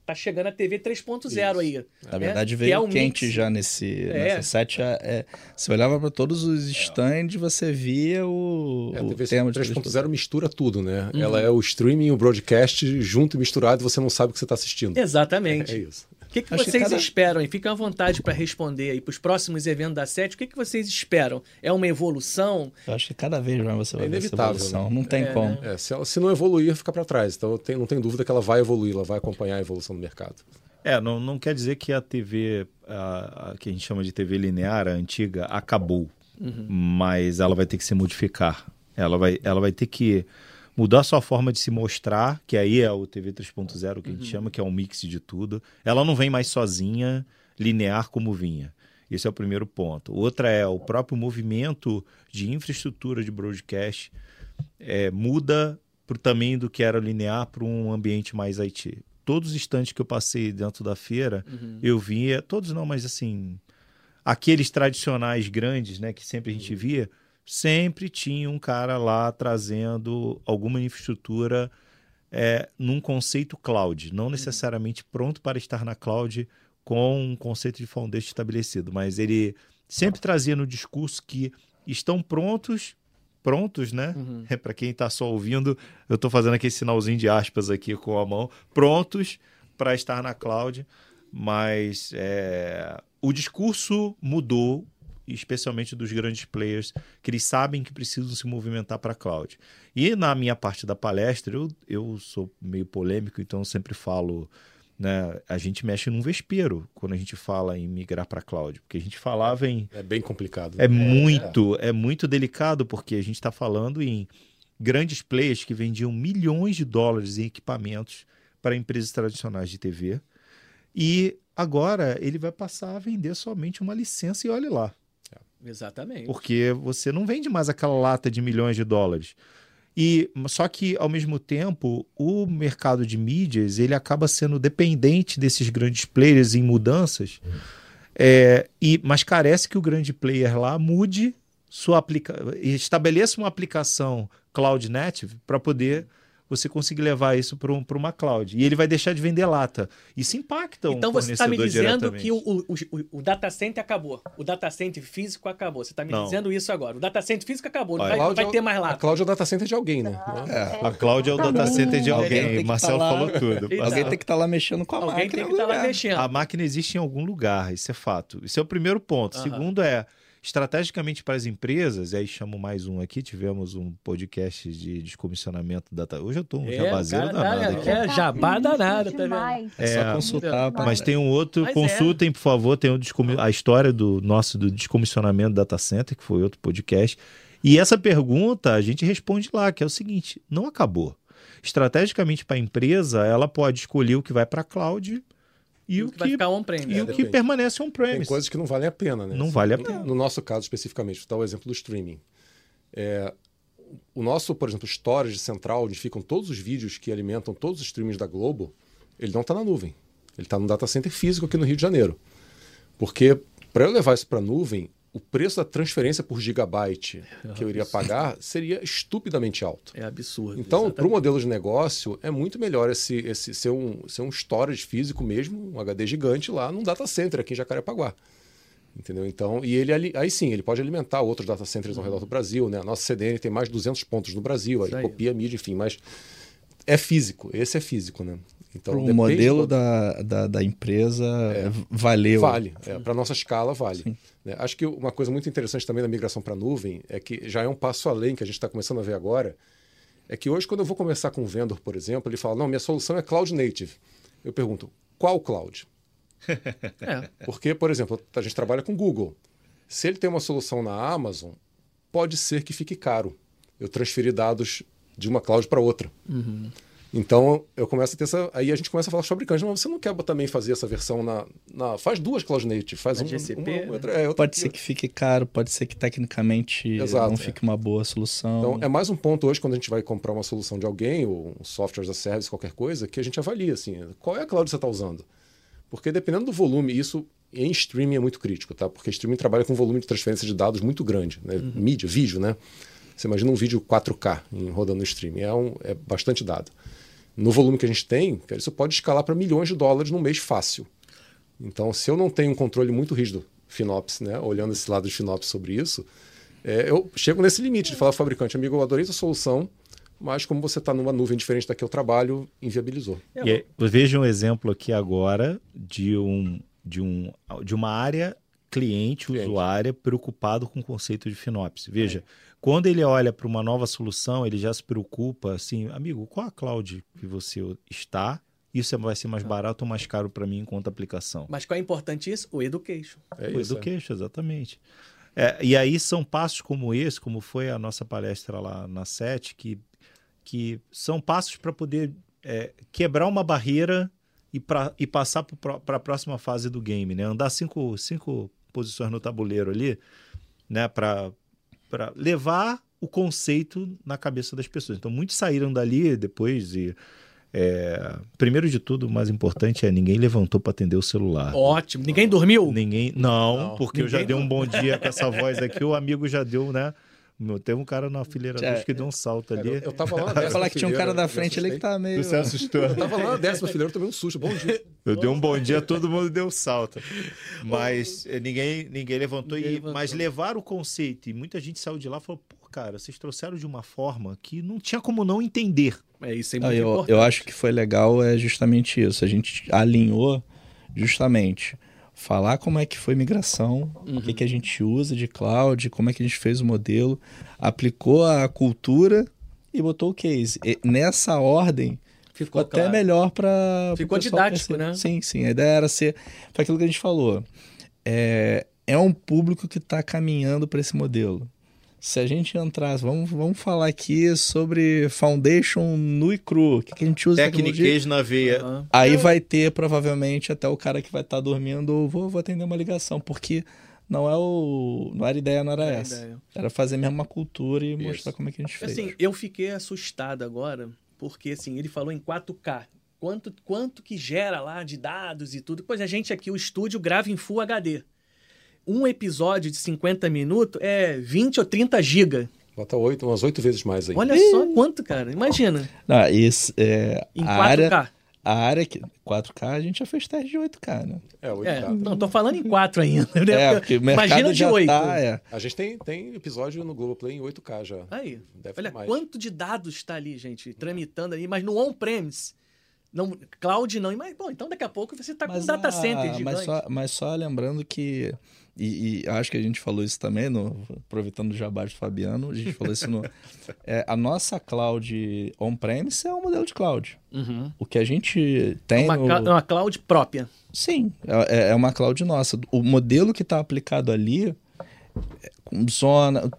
tá chegando a TV 3.0 aí. Na né? verdade, veio é um quente mix. já nesse, é. nessa set. É, é, você olhava para todos os stands, você via o, é, a TV tema 3.0 mistura tudo, né? Uhum. Ela é o streaming e o broadcast junto e misturado e você não sabe o que você está assistindo. Exatamente. É, é isso. O que, que vocês que cada... esperam? E fiquem à vontade para responder aí para os próximos eventos da SET. O que, que vocês esperam? É uma evolução? Eu acho que cada vez mais você vai é ver essa evolução. Né? Não tem é, como. Né? É, se, ela, se não evoluir, fica para trás. Então tem, não tem dúvida que ela vai evoluir, ela vai acompanhar a evolução do mercado. É, não, não quer dizer que a TV, a, a, que a gente chama de TV linear, a antiga, acabou. Uhum. Mas ela vai ter que se modificar. Ela vai, ela vai ter que mudar sua forma de se mostrar, que aí é o TV 3.0 que a gente uhum. chama, que é um mix de tudo. Ela não vem mais sozinha, linear como vinha. Esse é o primeiro ponto. Outra é o próprio movimento de infraestrutura de broadcast é, muda pro, também do que era linear para um ambiente mais IT. Todos os instantes que eu passei dentro da feira, uhum. eu via, todos não, mas assim, aqueles tradicionais grandes, né, que sempre a gente uhum. via, sempre tinha um cara lá trazendo alguma infraestrutura é, num conceito cloud, não uhum. necessariamente pronto para estar na cloud com um conceito de foundation estabelecido, mas ele sempre trazia no discurso que estão prontos, prontos, né? Uhum. *laughs* É, para quem está só ouvindo, eu estou fazendo aquele sinalzinho de aspas aqui com a mão, prontos para estar na cloud, mas é, o discurso mudou, especialmente dos grandes players, que eles sabem que precisam se movimentar para a cloud. E na minha parte da palestra, eu, eu sou meio polêmico, então eu sempre falo. Né, a gente mexe num vespeiro quando a gente fala em migrar para cloud, porque a gente falava em é bem complicado. É, é muito, é. é muito delicado porque a gente está falando em grandes players que vendiam milhões de dólares em equipamentos para empresas tradicionais de TV e agora ele vai passar a vender somente uma licença e olhe lá. Exatamente. Porque você não vende mais aquela lata de milhões de dólares. E só que ao mesmo tempo, o mercado de mídias ele acaba sendo dependente desses grandes players em mudanças. É, e mas carece que o grande player lá mude sua aplica estabeleça uma aplicação cloud native para poder você conseguir levar isso para um, uma cloud. E ele vai deixar de vender lata. Isso impacta Então você está me dizendo que o, o, o, o, data center acabou. O data center físico acabou. Você está me não. dizendo isso agora. O data center físico acabou. Não vai, vai, é ter mais lata. A cloud é o data center de alguém, né? É. A cloud é o data center de alguém. Marcelo tá falou tudo. Então, alguém tem que estar tá lá mexendo com a alguém máquina. Alguém tem que estar tá lá mexendo. A máquina existe em algum lugar. Isso é fato. Isso é o primeiro ponto. Uhum. Segundo é Estrategicamente para as empresas, e aí chamo mais um aqui, tivemos um podcast de descomissionamento da. Hoje eu estou um é, jabazeiro danado. É, aqui. é jabá danado, tá vendo? É, só consultar. Mas tem um outro, mas é. consultem, é. por favor, tem um a história do nosso do descomissionamento data center, que foi outro podcast. E essa pergunta a gente responde lá, que é o seguinte: não acabou. Estrategicamente para a empresa, ela pode escolher o que vai para a cloud e, o que, vai ficar on-premise. E é, o que permanece on-premise. Tem coisas que não valem a pena, né? Não vale a pena. No nosso caso, especificamente, vou dar o exemplo do streaming. É, o nosso, por exemplo, storage central, onde ficam todos os vídeos que alimentam todos os streamings da Globo, ele não está na nuvem. Ele está no data center físico aqui no Rio de Janeiro. Porque para eu levar isso para a nuvem, o preço da transferência por gigabyte é que eu iria pagar seria estupidamente alto. É absurdo. Então, para o modelo de negócio, é muito melhor esse, esse ser, um, ser um storage físico mesmo, um HD gigante lá num data center aqui em Jacarepaguá. Entendeu? Então, e ele aí sim, ele pode alimentar outros data centers ao redor do Brasil, né? A nossa CDN tem mais de 200 pontos no Brasil, aí, aí copia mídia, enfim, mas é físico, esse é físico, né? Então, o modelo do... da, da, da, empresa é, valeu. Vale, é, para nossa escala vale. Né? Acho que uma coisa muito interessante também da migração para a nuvem é que já é um passo além que a gente está começando a ver agora. É que hoje, quando eu vou conversar com um vendedor, por exemplo, ele fala: Não, minha solução é cloud native. Eu pergunto: qual cloud? *laughs* é. Porque, por exemplo, a gente trabalha com Google. Se ele tem uma solução na Amazon, pode ser que fique caro eu transferir dados de uma cloud para outra. Uhum. Então eu começo a ter essa. Aí a gente começa a falar com os fabricantes, mas você não quer também fazer essa versão na. na faz duas Cloud Native, faz um, GCP, uma, né? outra, é, outra, Pode ser que fique caro, pode ser que tecnicamente Exato, não fique uma boa solução. Então é mais um ponto hoje quando a gente vai comprar uma solução de alguém, ou um software da service, qualquer coisa, que a gente avalia assim, qual é a cloud que você está usando. Porque dependendo do volume, isso em streaming é muito crítico, tá? Porque streaming trabalha com volume de transferência de dados muito grande, né? Uhum. Mídia, vídeo, né? Você imagina um vídeo 4K em, rodando no streaming, é, um, é bastante dado no volume que a gente tem, isso pode escalar para milhões de dólares num mês fácil. Então, se eu não tenho um controle muito rígido, FinOps, né, olhando esse lado de FinOps sobre isso, é, eu chego nesse limite de falar ao fabricante, amigo, eu adorei a solução, mas como você está numa nuvem diferente da que eu trabalho, inviabilizou. E aí, veja um exemplo aqui agora de, um, de, um, de uma área cliente, cliente. usuária, preocupado com o conceito de FinOps. Veja, é quando ele olha para uma nova solução, ele já se preocupa assim, amigo, qual a cloud que você está? Isso vai ser mais barato ou mais caro para mim enquanto aplicação? Mas qual é importante isso? O education. É o isso, education, é. exatamente. É, e aí são passos como esse, como foi a nossa palestra lá na SET, que, que são passos para poder é, quebrar uma barreira e, pra, e passar para a próxima fase do game, né? Andar cinco, cinco posições no tabuleiro ali, né? Para para levar o conceito na cabeça das pessoas. Então, muitos saíram dali depois e. É, primeiro de tudo, o mais importante é ninguém levantou para atender o celular. Ótimo. Ninguém dormiu? Ninguém. Não, não porque ninguém eu já dei um bom dia com essa voz aqui. O amigo já deu, né? Tem um cara na fileira é, que deu um salto ali. Eu, eu tava lá *laughs* Eu ia falar que tinha um cara da frente ali que tava meio. Você assustou. Eu tava lá na décima fileira, eu tomei um susto. Bom dia. Eu dei um bom dia, todo mundo deu um salto. Mas eh, ninguém, ninguém levantou. Ninguém e, levantou. Mas levaram o conceito. E muita gente saiu de lá e falou: pô, cara, vocês trouxeram de uma forma que não tinha como não entender. É isso é muito ah, eu, importante. Eu acho que foi legal é justamente isso. A gente alinhou justamente falar como é que foi migração, uhum. o que, que a gente usa de cloud, como é que a gente fez o modelo, aplicou a cultura e botou o case. E nessa ordem, ficou, ficou até claro. melhor para. Ficou didático, perceber. né? Sim, sim. A ideia era ser. Foi aquilo que a gente falou. É, é um público que está caminhando para esse modelo se a gente entrasse, vamos, vamos falar aqui sobre Foundation nu e cru, o que, que a gente usa Técnicas na veia. Uhum. Aí vai ter provavelmente até o cara que vai estar tá dormindo, ou vou, vou atender uma ligação, porque não é o. Não era ideia, não era é essa. Ideia. Era fazer mesmo uma cultura e Isso. mostrar como é que a gente fez. Assim, eu fiquei assustado agora, porque assim, ele falou em 4K. Quanto, quanto que gera lá de dados e tudo. Pois a gente aqui, o estúdio, grava em Full HD. Um episódio de 50 minutos é 20 ou 30 GB. Bota oito, umas oito vezes mais aí. Olha só quanto, cara. Imagina. Não, isso, é, em 4K. Área, a área que 4K a gente já fez teste de 8K, né? É, 8K. É, não, tô falando em 4 ainda. Né? É, porque o Imagina de 8. Tá, é. A gente tem, tem episódio no Globoplay em 8K já. Aí. Deve Olha quanto de dados está ali, gente, tramitando ali, mas no on-premise. Não, cloud não. Mas, bom, então daqui a pouco você está com um data center gigante. Mas só, mas só lembrando que e, e, acho que a gente falou isso também, no, aproveitando o jabá de Fabiano, a gente falou isso no. *laughs* É, a nossa cloud on-premise é um modelo de cloud. Uhum. O que a gente tem. É uma, no... uma cloud própria. Sim, é, é uma cloud nossa. O modelo que está aplicado ali, com zona.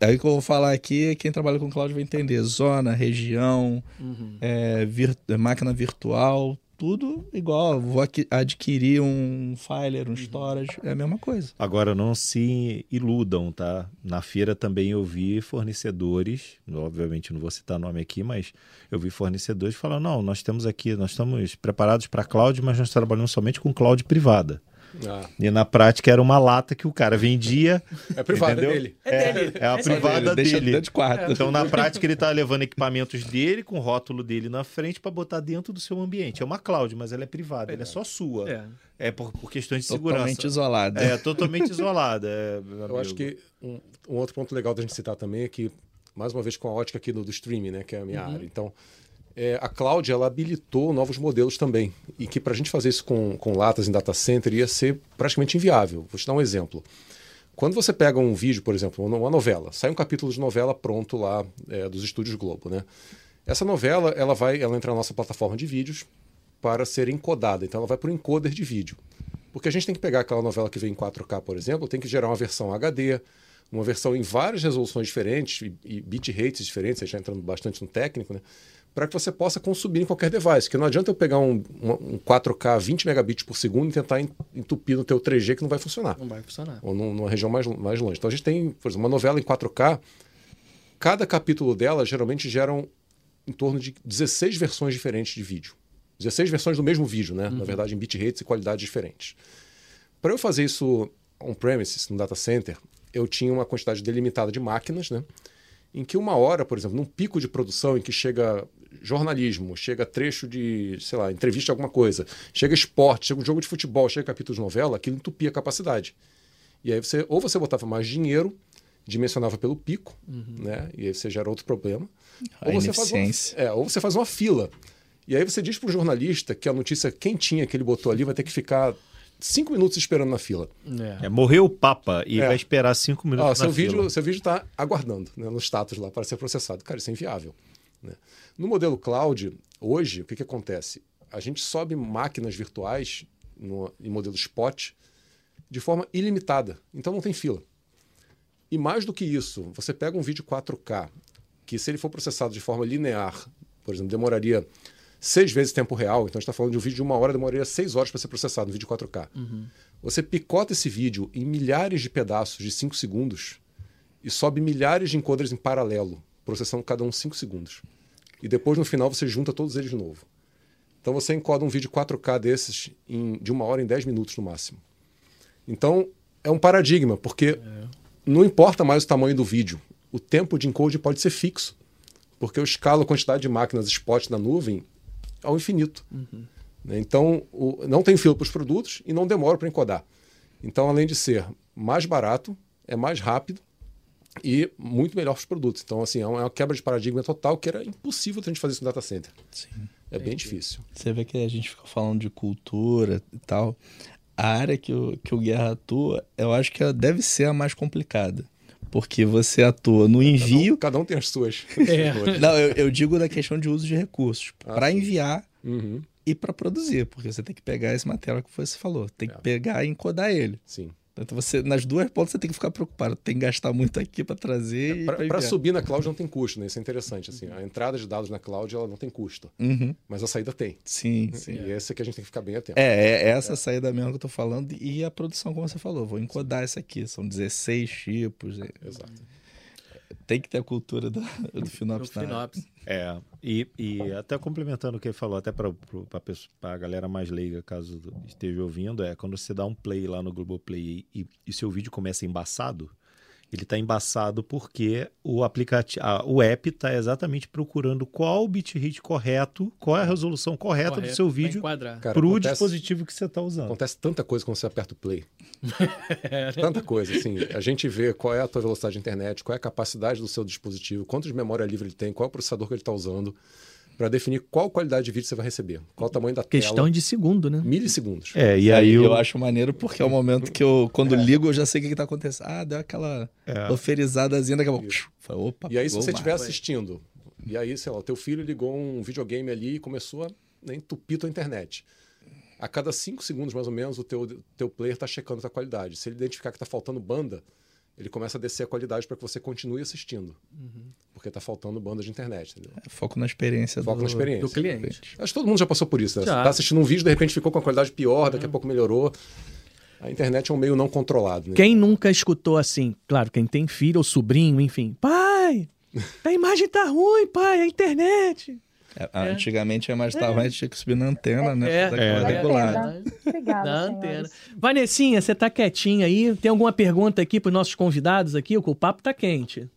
Aí que eu vou falar aqui, quem trabalha com cloud vai entender. Zona, região, uhum. é, vir, máquina virtual, tudo igual. Vou adquirir um filer, um uhum. storage, é a mesma coisa. Agora, não se iludam, tá? Na feira também eu vi fornecedores, obviamente não vou citar nome aqui, mas eu vi fornecedores falando: não, nós temos aqui, nós estamos preparados para cloud, mas nós trabalhamos somente com cloud privada. Ah. E na prática era uma lata que o cara vendia. É privada é dele. É, dele. é, é a é privada dele. dele. De quarto. Então na prática ele tá levando equipamentos dele com o rótulo dele na frente para botar dentro do seu ambiente. É uma cloud, mas ela é privada, é. ela é só sua. É, é por, por questões de totalmente segurança. Totalmente isolada. É, totalmente isolada. É, Eu acho que um, um, outro ponto legal da gente citar também é que, mais uma vez com a ótica aqui do, do streaming, né, que é a minha uhum. área. Então, é, a cloud ela habilitou novos modelos também. E que para a gente fazer isso com, com latas em data center ia ser praticamente inviável. Vou te dar um exemplo. Quando você pega um vídeo, por exemplo, uma novela, sai um capítulo de novela pronto lá é, dos estúdios Globo, né? Essa novela ela vai, ela entra na nossa plataforma de vídeos para ser encodada. Então ela vai para o encoder de vídeo. Porque a gente tem que pegar aquela novela que vem em 4K, por exemplo, tem que gerar uma versão HD, uma versão em várias resoluções diferentes e, e bit rates diferentes, já entrando bastante no técnico, né? Para que você possa consumir em qualquer device. Que não adianta eu pegar um, um 4K 20 megabits por segundo e tentar entupir no teu 3G que não vai funcionar. Não vai funcionar. Ou numa região mais, mais longe. Então a gente tem, por exemplo, uma novela em 4K, cada capítulo dela geralmente geram em torno de 16 versões diferentes de vídeo. 16 versões do mesmo vídeo, né? Uhum. Na verdade, em bitrates e qualidades diferentes. Para eu fazer isso on-premises, no data center, eu tinha uma quantidade delimitada de máquinas, né? Em que uma hora, por exemplo, num pico de produção em que chega jornalismo, chega trecho de, sei lá, entrevista alguma coisa, chega esporte, chega um jogo de futebol, chega capítulo de novela, aquilo entupia a capacidade. E aí você, ou você botava mais dinheiro, dimensionava pelo pico, uhum. né? E aí você gera outro problema. A ou você, faz uma, é, ou você faz uma fila. E aí você diz para o jornalista que a notícia quentinha que ele botou ali vai ter que ficar cinco minutos esperando na fila. É. É, morreu o Papa e é. vai esperar cinco minutos ah, na seu fila. Vídeo, seu vídeo está aguardando né, no status lá para ser processado. Cara, isso é inviável. Né? No modelo cloud, hoje, o que, que acontece? A gente sobe máquinas virtuais no, em modelo spot de forma ilimitada. Então não tem fila. E mais do que isso, você pega um vídeo 4K, que se ele for processado de forma linear, por exemplo, demoraria seis vezes tempo real. Então a gente está falando de um vídeo de uma hora, demoraria seis horas para ser processado, um vídeo 4K. Uhum. Você picota esse vídeo em milhares de pedaços de 5 segundos e sobe milhares de encoders em paralelo, processando cada um 5 segundos e depois no final você junta todos eles de novo. Então você encoda um vídeo 4K desses em, de uma hora em 10 minutos no máximo. Então é um paradigma, porque é. não importa mais o tamanho do vídeo, o tempo de encode pode ser fixo, porque eu escalo a quantidade de máquinas spot na nuvem ao infinito. Uhum. Né? Então o, não tem fila para os produtos e não demora para encodar. Então, além de ser mais barato, é mais rápido e muito melhor para os produtos. Então, assim, é uma quebra de paradigma total que era impossível a gente fazer isso no data center. Sim. É bem difícil. Você vê que a gente fica falando de cultura e tal. A área que o, que o Guerra atua, eu acho que deve ser a mais complicada. Porque você atua no envio. Cada um, cada um tem as suas. *laughs* É. Não, eu, eu, digo da questão de uso de recursos. Ah, para enviar uhum. e para produzir. Porque você tem que pegar esse material que você falou. Tem que é. pegar e encodar ele. Sim Então você, nas duas pontas você tem que ficar preocupado, tem que gastar muito aqui para trazer. É, para subir na cloud não tem custo, né? Isso é interessante. Assim, a entrada de dados na cloud ela não tem custo, uhum. mas a saída tem. Sim, sim. E esse é que a gente tem que ficar bem atento. É, é essa é. saída mesmo que eu tô falando e a produção, como você falou. Vou encodar essa aqui, são 16 tipos. Exato. Tem que ter a cultura do, do Finops. Do Finops. É, e, e até complementando o que ele falou, até para a galera mais leiga, caso esteja ouvindo, é quando você dá um play lá no Globoplay e, e seu vídeo começa embaçado, ele está embaçado porque o aplicativo, o app está exatamente procurando qual o bitrate correto, qual é a resolução correta correto, do seu vídeo para o dispositivo que você está usando. Acontece tanta coisa quando você aperta o play. *laughs* tanta coisa, assim. A gente vê qual é a tua velocidade de internet, qual é a capacidade do seu dispositivo, quantos de memória livre ele tem, qual é o processador que ele está usando para definir qual qualidade de vídeo você vai receber, qual o tamanho da Questão tela. Questão de segundo, né? Milissegundos. É, e aí eu... eu acho maneiro porque é o momento que eu, quando é. ligo, eu já sei o que, está acontecendo. Ah, deu aquela é. oferizadazinha, daqui a pouco. Opa, e aí, se você estiver assistindo, e aí, sei lá, o teu filho ligou um videogame ali e começou a né, entupir tua internet. A cada cinco segundos, mais ou menos, o teu, teu player está checando a qualidade. Se ele identificar que está faltando banda, ele começa a descer a qualidade para que você continue assistindo. Uhum. Porque está faltando banda de internet. É, foco na experiência, foco do, na experiência do cliente. Acho que todo mundo já passou por isso. Né? Está assistindo um vídeo, de repente ficou com a qualidade pior, daqui a uhum. pouco melhorou. A internet é um meio não controlado. Né? Quem nunca escutou assim? Claro, quem tem filho ou sobrinho, enfim. Pai, a imagem tá ruim, pai, a internet. É, é. Antigamente a imagem estava ruim, tinha que subir na antena, né? É, é. regular. Obrigada, na antena. Vanessinha, você tá quietinha aí? Tem alguma pergunta aqui para os nossos convidados aqui? O papo tá quente.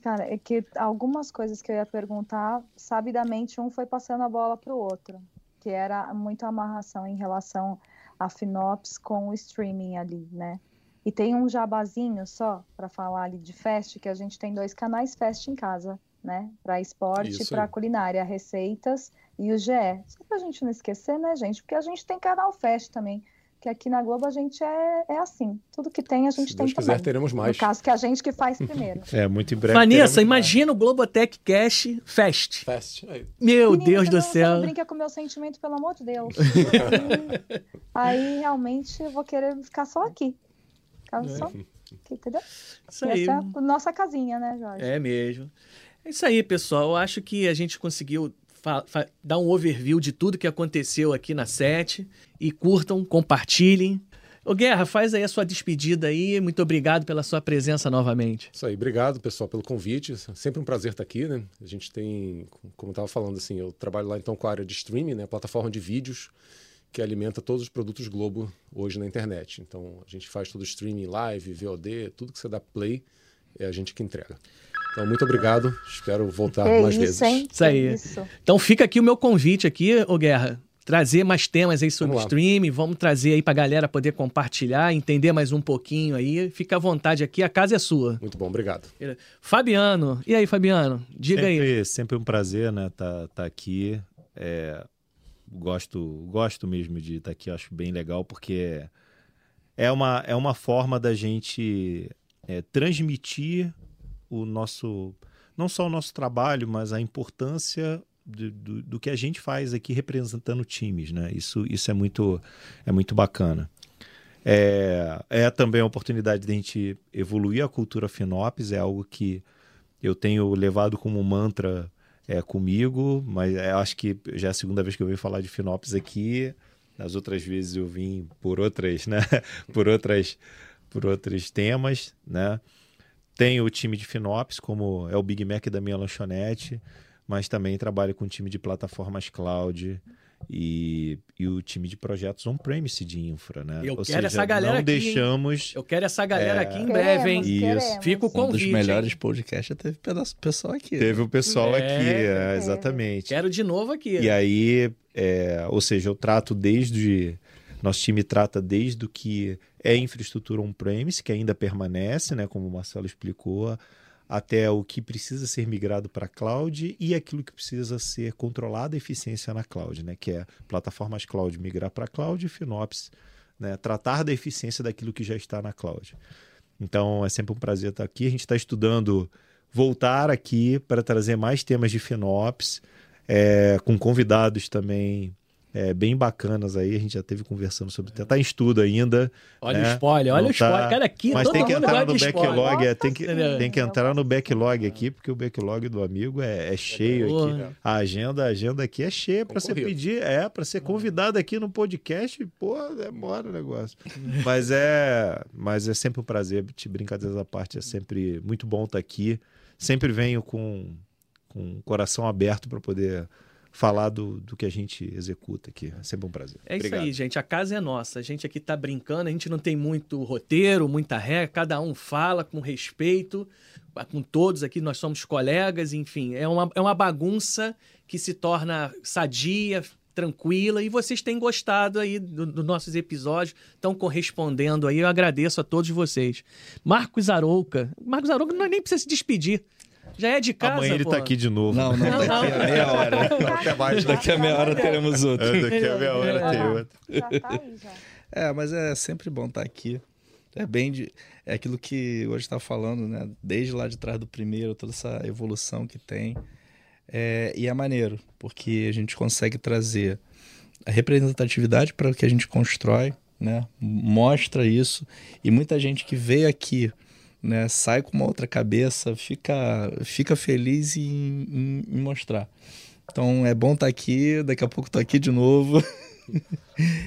Cara, é que algumas coisas que eu ia perguntar, sabidamente um foi passando a bola para o outro, que era muito amarração em relação a Finops com o streaming ali, né? E tem um jabazinho só para falar ali de Fest, que a gente tem dois canais Fest em casa, né? Para esporte para culinária, receitas e o GE. Só para a gente não esquecer, né, gente? Porque a gente tem canal Fest também. Que aqui na Globo a gente é, é assim. Tudo que tem, a gente Se tem Deus quiser, também. teremos mais. No caso que a gente que faz primeiro. *laughs* é, muito em breve. Vanessa, imagina mais. o Globotech Cash Fest. Fest. Meu Menino, Deus do céu. Não brinca com o meu sentimento, pelo amor de Deus. *laughs* *laughs* aí, realmente eu vou querer ficar só aqui. Ficar é. só aqui, entendeu? Isso aí. Essa é a nossa casinha, né, Jorge? É mesmo. É isso aí, pessoal. Eu acho que a gente conseguiu dar um overview de tudo que aconteceu aqui na SET. E curtam, compartilhem. Ô Guerra, faz aí a sua despedida aí. Muito obrigado pela sua presença novamente. Isso aí, obrigado, pessoal, pelo convite. Sempre um prazer estar aqui, né? A gente tem, como eu estava falando, assim, eu trabalho lá então com a área de streaming, né? Plataforma de vídeos que alimenta todos os produtos Globo hoje na internet. Então, a gente faz todo o streaming, live, VOD, tudo que você dá play, é a gente que entrega. Então, muito obrigado. Espero voltar que mais isso, vezes. Hein? Isso aí. Isso. Então, fica aqui o meu convite aqui, ô Guerra. Trazer mais temas aí sobre vamos streaming, vamos trazer aí pra galera poder compartilhar, entender mais um pouquinho aí. Fica à vontade aqui, a casa é sua. Muito bom, obrigado. Fabiano, e aí, Fabiano? Diga sempre, aí. Sempre um prazer, né, tá, tá aqui. É, gosto, gosto mesmo de estar tá aqui, acho bem legal, porque é uma, é uma forma da gente é, transmitir o nosso não só o nosso trabalho, mas a importância do, do, do, que a gente faz aqui representando times, né? Isso, isso é muito é muito bacana. É, é também a oportunidade de a gente evoluir a cultura Finops, é algo que eu tenho levado como mantra é, comigo, mas é, acho que já é a segunda vez que eu venho falar de Finops aqui. Nas outras vezes eu vim por outras, né? *laughs* por outras por outros temas, né? Tenho o time de Finops, como é o Big Mac da minha lanchonete, mas também trabalho com o time de plataformas cloud e, e o time de projetos on-premise de infra, né? Eu Ou quero seja, essa galera não aqui. deixamos. Eu quero essa galera é... aqui em breve, hein? Queremos, Isso. Fica o convite. Um dos melhores podcasts já teve o pessoal aqui. Teve o pessoal é... aqui, é, exatamente. Quero de novo aqui. E aí, é, ou seja, eu trato desde nosso time trata desde o que é infraestrutura on-premise, que ainda permanece, né, como o Marcelo explicou, até o que precisa ser migrado para cloud e aquilo que precisa ser controlado a eficiência na cloud, né, que é plataformas cloud migrar para cloud e FinOps né, tratar da eficiência daquilo que já está na cloud. Então é sempre um prazer estar aqui. A gente está estudando voltar aqui para trazer mais temas de FinOps, é, com convidados também é, bem bacanas aí. A gente já teve conversando sobre. Tá em estudo ainda. Olha né? o spoiler, olha Não o spoiler. Tá... Cara, aqui Mas tem que entrar no backlog. É, tem, que, tem que entrar no backlog aqui, porque o backlog do amigo é, é cheio aqui. A agenda, a agenda aqui é cheia para você pedir, é, para ser convidado aqui no podcast. Pô, demora o negócio. mas é, mas é sempre um prazer, te brincadeiras à parte, é sempre muito bom estar tá aqui. Sempre venho com, com o coração aberto para poder falar do, do que a gente executa aqui. É sempre um prazer. É Obrigado. isso aí, gente. A casa é nossa. A gente aqui está brincando, a gente não tem muito roteiro, muita regra, cada um fala com respeito com todos aqui, nós somos colegas, enfim, é uma, é uma bagunça que se torna sadia, tranquila e vocês têm gostado aí dos do nossos episódios, estão correspondendo aí, eu agradeço a todos vocês. Marcos Arouca, Marcos Arouca não, nem precisa se despedir, já é de casa, Amanhã ele pô. tá aqui de novo. Não, não, daqui a meia hora. Até mais. Daqui a meia hora teremos outro. É, daqui a meia hora tem *laughs* outro. Já tá aí, já. É, mas é sempre bom estar tá aqui. É bem de... É aquilo que hoje está falando, né? Desde lá de trás do primeiro, toda essa evolução que tem. É... E é maneiro, porque a gente consegue trazer a representatividade para o que a gente constrói, né? Mostra isso. E muita gente que veio aqui né, sai com uma outra cabeça, fica, fica feliz em, em, em mostrar. Então é bom estar tá aqui, daqui a pouco estou aqui de novo.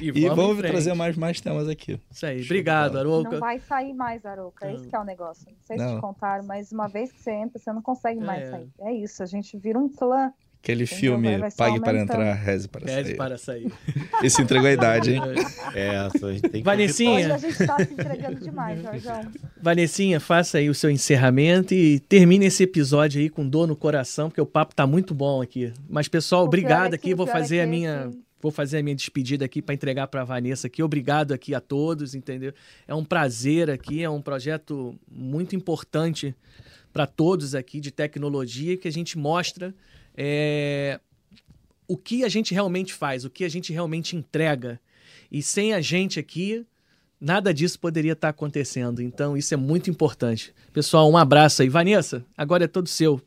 E vamos, *laughs* e vamos trazer mais, mais temas aqui. Isso aí. Obrigado, Arouca. Não vai sair mais, Arouca. Esse é o negócio. Não sei não. se te contaram, mas uma vez que você entra, você não consegue mais é. sair. É isso. A gente vira um clã. Aquele filme vai, vai Pague para entrar, reze para reze sair. para sair. *laughs* Esse entregou a idade, hein? É, a gente tem que... Vanessinha. Hoje a gente está se entregando demais, Jorjão. Vanessinha, faça aí o seu encerramento e termine esse episódio aí com dor no coração, porque o papo tá muito bom aqui. Mas, pessoal, obrigado é aqui. Vou fazer a minha... Vou fazer a minha despedida aqui para entregar para a Vanessa aqui. Obrigado aqui a todos, entendeu? É um prazer aqui, é um projeto muito importante para todos aqui de tecnologia que a gente mostra é, o que a gente realmente faz, o que a gente realmente entrega. E sem a gente aqui, nada disso poderia estar acontecendo. Então, isso é muito importante. Pessoal, um abraço aí. Vanessa, agora é todo seu.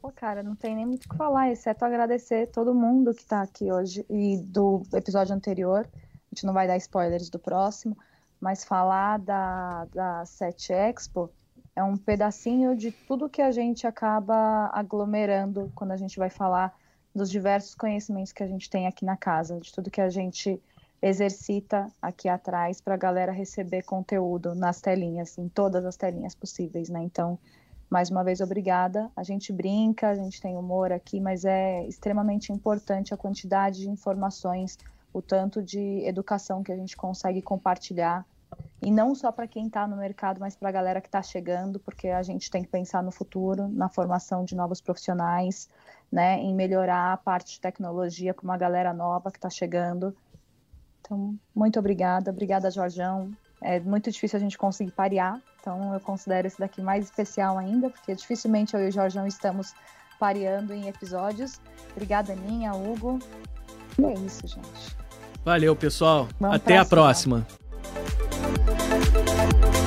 Pô, cara, não tem nem muito o que falar, exceto agradecer todo mundo que está aqui hoje e do episódio anterior. A gente não vai dar spoilers do próximo, mas falar da, da Set Expo é um pedacinho de tudo que a gente acaba aglomerando quando a gente vai falar dos diversos conhecimentos que a gente tem aqui na casa, de tudo que a gente exercita aqui atrás para a galera receber conteúdo nas telinhas, em todas as telinhas possíveis, né? Então, mais uma vez, obrigada. A gente brinca, a gente tem humor aqui, mas é extremamente importante a quantidade de informações, o tanto de educação que a gente consegue compartilhar e não só para quem está no mercado, mas para a galera que está chegando, porque a gente tem que pensar no futuro, na formação de novos profissionais, né, em melhorar a parte de tecnologia para uma galera nova que está chegando. Então, muito obrigada, obrigada, Jorjão. É muito difícil a gente conseguir parear, então eu considero esse daqui mais especial ainda, porque dificilmente eu e o Jorjão estamos pareando em episódios. Obrigada, Aninha, Hugo. E é isso, gente. Valeu, pessoal. Vamos Até a próxima. Bye.